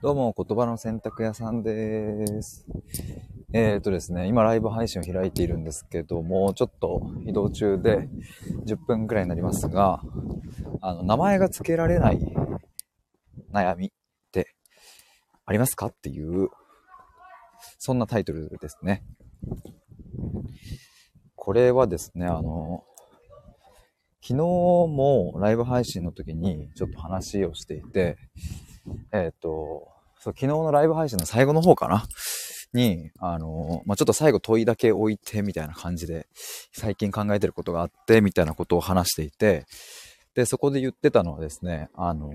どうも、言葉の選択屋さんです。えっ、ー、とですね、今ライブ配信を開いているんですけども、ちょっと移動中で10分くらいになりますが、あの、名前が付けられない悩みってありますかっていう、そんなタイトルですね。これはですね、あの、昨日もライブ配信の時にちょっと話をしていて、えっ、ー、と、そう、昨日のライブ配信の最後の方かな？に、あの、まあ、ちょっと最後問いだけ置いてみたいな感じで、最近考えてることがあって、みたいなことを話していて、で、そこで言ってたのはですね、あの、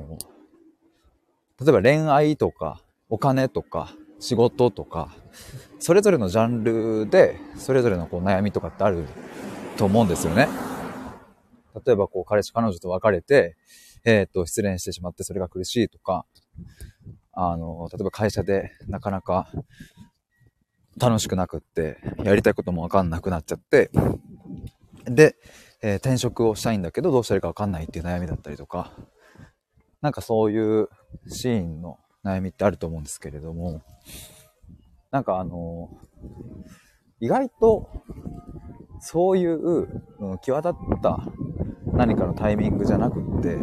例えば恋愛とか、お金とか、仕事とか、それぞれのジャンルで、それぞれのこう悩みとかってあると思うんですよね。例えばこう彼氏彼女と別れて、えっ、ー、と、失恋してしまってそれが苦しいとか、あの、例えば会社でなかなか楽しくなくって、やりたいこともわかんなくなっちゃって、で、えー、転職をしたいんだけどどうしたらいいかわかんないっていう悩みだったりとか、なんかそういうシーンの悩みってあると思うんですけれども、なんかあの、意外とそういう、うん、際立った何かのタイミングじゃなくって、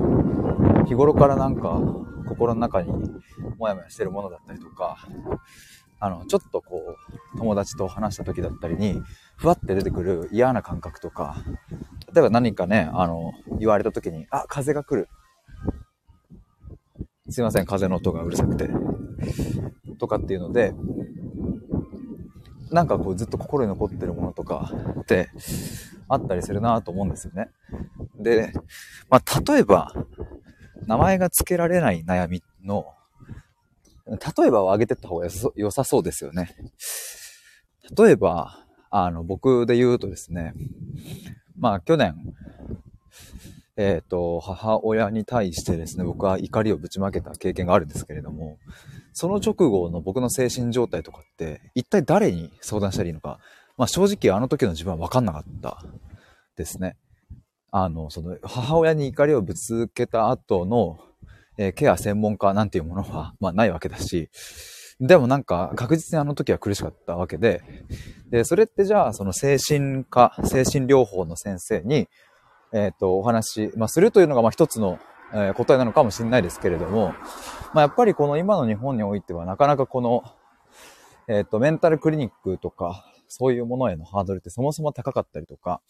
日頃からなんか心の中にモヤモヤしてるものだったりとか、あの、ちょっとこう、友達と話した時だったりに、ふわって出てくる嫌な感覚とか、例えば何かね、あの、言われた時に、あ、風が来る。すいません、風の音がうるさくて。とかっていうので、なんかこうずっと心に残ってるものとかってあったりするなと思うんですよね。で、まあ、例えば、名前が付けられない悩みの、例えばを挙げてった方が良さそうですよね。例えば、あの、僕で言うとですね、まあ去年、えっ、ー、と、母親に対してですね、僕は怒りをぶちまけた経験があるんですけれども、その直後の僕の精神状態とかって、一体誰に相談したらいいのか、まあ正直あの時の自分は分かんなかったですね。あの、その、母親に怒りをぶつけた後の、えー、ケア専門家なんていうものは、まあないわけだし、でもなんか確実にあの時は苦しかったわけで、で、それってじゃあその精神科、精神療法の先生に、えっ、ー、と、お話、まあするというのがまあ一つの、えー、答えなのかもしれないですけれども、まあやっぱりこの今の日本においてはなかなかこの、えっ、ー、と、メンタルクリニックとか、そういうものへのハードルってそもそも高かったりとか、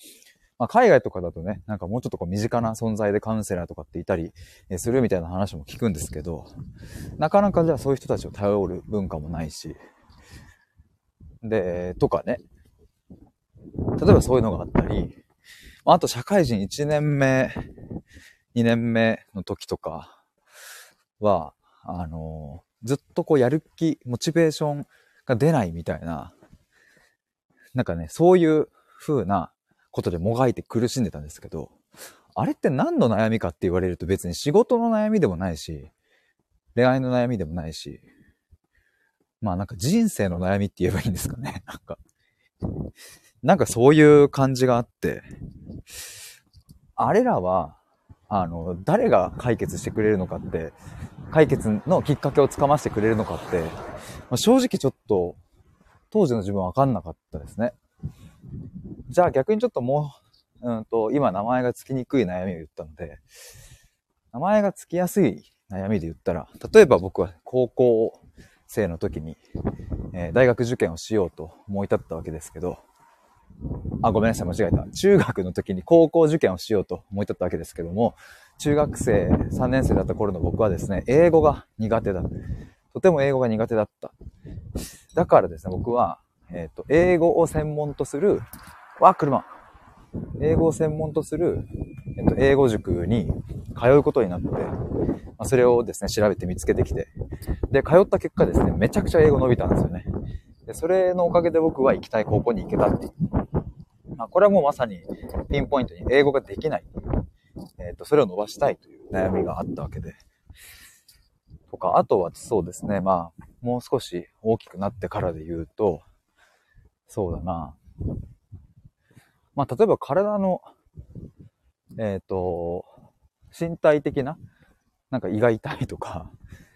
まあ、海外とかだとね、なんかもうちょっとこう身近な存在でカウンセラーとかっていたりするみたいな話も聞くんですけど、なかなかじゃあそういう人たちを頼る文化もないし、で、とかね。例えばそういうのがあったり、あと社会人1年目、2年目の時とかは、あの、ずっとこうやる気、モチベーションが出ないみたいな、なんかね、そういう風なことでもがいて苦しんでたんですけど、あれって何の悩みかって言われると別に仕事の悩みでもないし、恋愛の悩みでもないし、まあなんか人生の悩みって言えばいいんですかね。なんか、なんかそういう感じがあって、あれらは、あの、誰が解決してくれるのかって、解決のきっかけをつかませてくれるのかって、まあ、正直ちょっと、当時の自分わかんなかったですね。じゃあ逆にちょっともう、うんと、今名前がつきにくい悩みを言ったので、名前がつきやすい悩みで言ったら、例えば僕は高校生の時に、えー、大学受験をしようと思い立ったわけですけど、あ、ごめんなさい、間違えた。中学の時に高校受験をしようと思い立ったわけですけども、中学生3年生だった頃の僕はですね、英語が苦手だ。とても英語が苦手だった。だからですね、僕は、えっ、ー、と、英語を専門とするわ、車。英語を専門とする、えっと、英語塾に通うことになって、ま、それをですね、調べて見つけてきて、で、通った結果ですね、めちゃくちゃ英語伸びたんですよね。で、それのおかげで僕は行きたい高校に行けたっていう。まあ、これはもうまさにピンポイントに英語ができない。えっ、と、それを伸ばしたいという悩みがあったわけで。とか、あとはそうですね、まあ、もう少し大きくなってからで言うと、そうだな。まあ、例えば体の、えっ、ー、と、身体的な、なんか胃が痛いとか、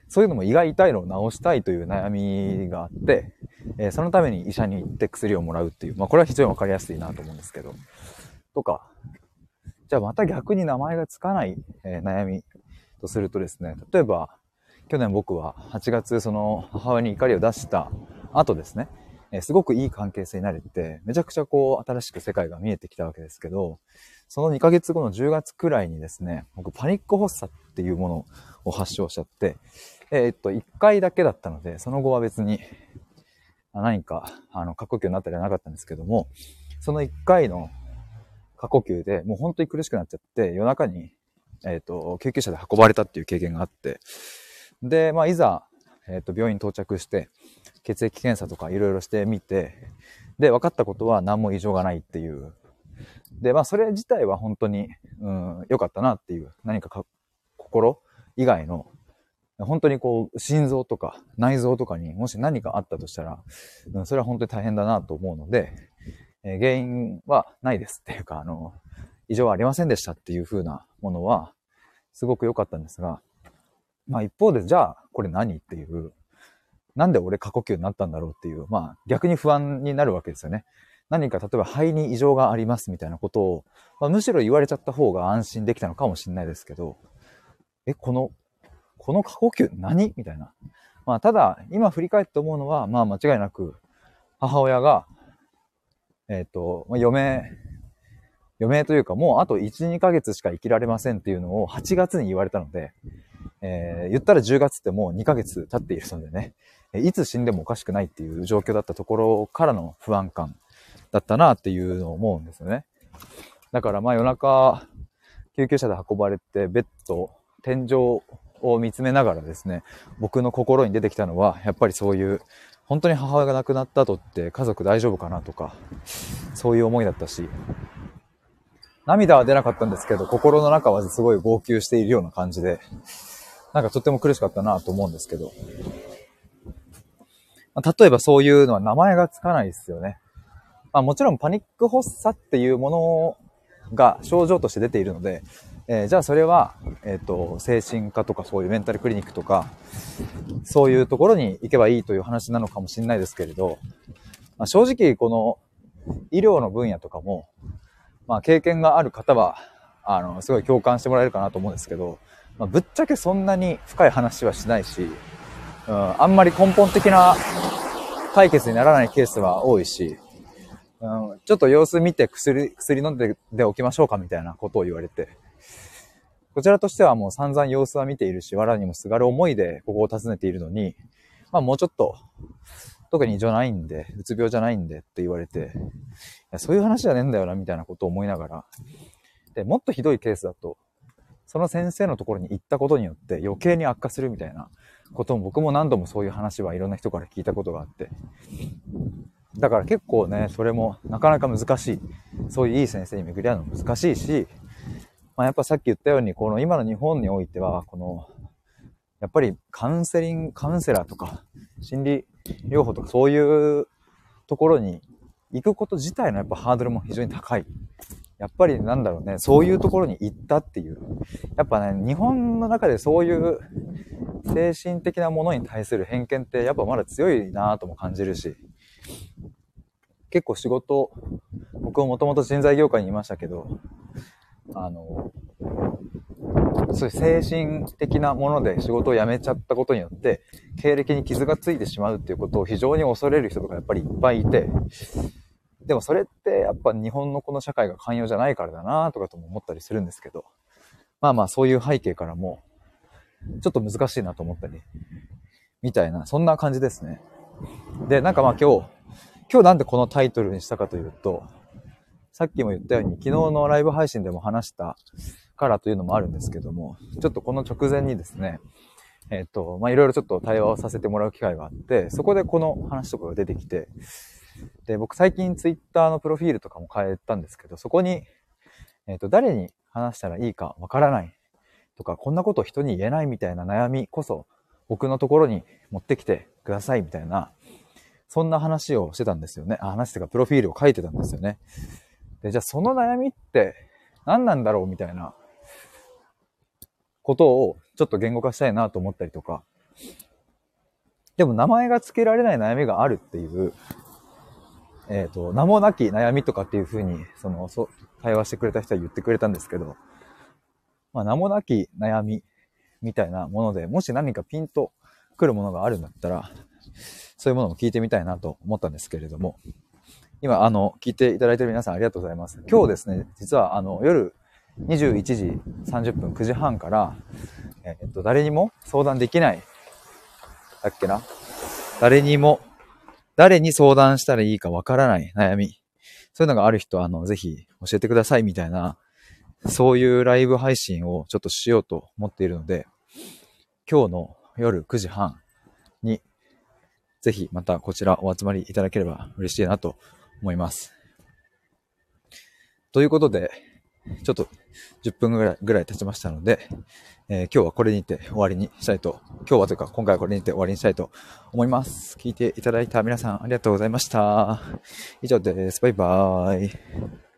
そういうのも胃が痛いのを治したいという悩みがあって、えー、そのために医者に行って薬をもらうっていう、まあこれは非常にわかりやすいなと思うんですけど、とか、じゃあまた逆に名前がつかない、えー、悩みとするとですね、例えば、去年僕は8月その母親に怒りを出した後ですね、え、すごくいい関係性になれて、めちゃくちゃこう新しく世界が見えてきたわけですけど、その2ヶ月後の10月くらいにですね、僕パニック発作っていうものを発症しちゃって、えー、っと、1回だけだったので、その後は別に何か、あの、過呼吸になったりはなかったんですけども、その1回の過呼吸でもう本当に苦しくなっちゃって、夜中に、えっ、と、救急車で運ばれたっていう経験があって、で、まあ、いざ、えっ、と、病院到着して、血液検査とかいろいろしてみて、で、分かったことは何も異常がないっていう。で、まあ、それ自体は本当に、うん、良かったなっていう、何かか心以外の、本当にこう、心臓とか内臓とかにもし何かあったとしたら、うん、それは本当に大変だなと思うので、えー、原因はないですっていうか、あの、異常はありませんでしたっていう風なものは、すごく良かったんですが、まあ一方で、じゃあ、これ何っていう、なんで俺過呼吸になったんだろうっていう、まあ逆に不安になるわけですよね。何か例えば肺に異常がありますみたいなことを、まあ、むしろ言われちゃった方が安心できたのかもしれないですけど、え、この、この過呼吸何みたいな。まあただ、今振り返って思うのは、まあ間違いなく、母親が、えっ、ー、と、まあ、余命、余命というかもうあと1、2ヶ月しか生きられませんっていうのを8月に言われたので、えー、言ったら10月ってもう2ヶ月経っているのでね、いつ死んでもおかしくないっていう状況だったところからの不安感だったなっていうのを思うんですよね。だからまあ夜中、救急車で運ばれて、ベッド、天井を見つめながらですね、僕の心に出てきたのは、やっぱりそういう本当に母親が亡くなった後って家族大丈夫かなとか、そういう思いだったし、涙は出なかったんですけど、心の中はすごい号泣しているような感じで、なんかとっても苦しかったなと思うんですけど、例えばそういうのは名前がつかないですよね。まあもちろんパニック発作っていうものが症状として出ているので、えー、じゃあそれは、えっ、ー、と、精神科とかそういうメンタルクリニックとか、そういうところに行けばいいという話なのかもしれないですけれど、まあ、正直この医療の分野とかも、まあ経験がある方は、あの、すごい共感してもらえるかなと思うんですけど、まあ、ぶっちゃけそんなに深い話はしないし、うん、あんまり根本的な解決にならないケースは多いし、うん、ちょっと様子見て薬、薬飲んででおきましょうかみたいなことを言われて、こちらとしてはもう散々様子は見ているし、藁にもすがる思いでここを訪ねているのに、まあもうちょっと、特に異常ないんで、うつ病じゃないんでって言われて、いやそういう話じゃねえんだよな、みたいなことを思いながら。で、もっとひどいケースだと、その先生のところに行ったことによって余計に悪化するみたいなことも僕も何度もそういう話はいろんな人から聞いたことがあって。だから結構ね、それもなかなか難しい。そういういい先生に巡り合うの難しいし、まあ、やっぱさっき言ったように、この今の日本においては、この、やっぱりカウンセリング、カウンセラーとか、心理療法とかそういうところに行くこと自体のやっぱハードルも非常に高い。やっぱりなんだろうね、そういうところに行ったっていう。やっぱね、日本の中でそういう精神的なものに対する偏見ってやっぱまだ強いなぁとも感じるし、結構仕事、僕ももともと人材業界にいましたけど、あの、そういう精神的なもので仕事を辞めちゃったことによって、経歴に傷がついてしまうっていうことを非常に恐れる人とかやっぱりいっぱいいて、でもそれってやっぱ日本のこの社会が寛容じゃないからだなとかとも思ったりするんですけど、まあまあそういう背景からも、ちょっと難しいなと思ったり、みたいな、そんな感じですね。で、なんかまあ今日、今日なんでこのタイトルにしたかというと、さっきも言ったように、昨日のライブ配信でも話したからというのもあるんですけども、ちょっとこの直前にですね、えっ、と、まあ、いろいろちょっと対話をさせてもらう機会があって、そこでこの話とかが出てきて、で、僕最近ツイッターのプロフィールとかも変えたんですけど、そこに、えっ、と、誰に話したらいいかわからないとか、こんなこと人に言えないみたいな悩みこそ、僕のところに持ってきてくださいみたいな、そんな話をしてたんですよね。あ、話っていうか、プロフィールを書いてたんですよね。で、じゃあその悩みって何なんだろうみたいなことをちょっと言語化したいなと思ったりとか、でも名前が付けられない悩みがあるっていう、えっ、ー、と、名もなき悩みとかっていうふうに、その、そ対話してくれた人は言ってくれたんですけど、まあ、名もなき悩みみたいなもので、もし何かピンと来るものがあるんだったら、そういうものも聞いてみたいなと思ったんですけれども、今、あの、聞いていただいてる皆さんありがとうございます。今日ですね、実は、あの、夜21時30分、9時半から、えっと、誰にも相談できない、だっけな？誰にも、誰に相談したらいいかわからない悩み。そういうのがある人は、あの、ぜひ教えてくださいみたいな、そういうライブ配信をちょっとしようと思っているので、今日の夜9時半に、ぜひまたこちらお集まりいただければ嬉しいなと思います。ということで、ちょっと10分ぐらいぐらい経ちましたので、えー、今日はこれにて終わりにしたいと、今日はというか今回はこれにて終わりにしたいと思います。聞いていただいた皆さんありがとうございました。以上です。バイバーイ。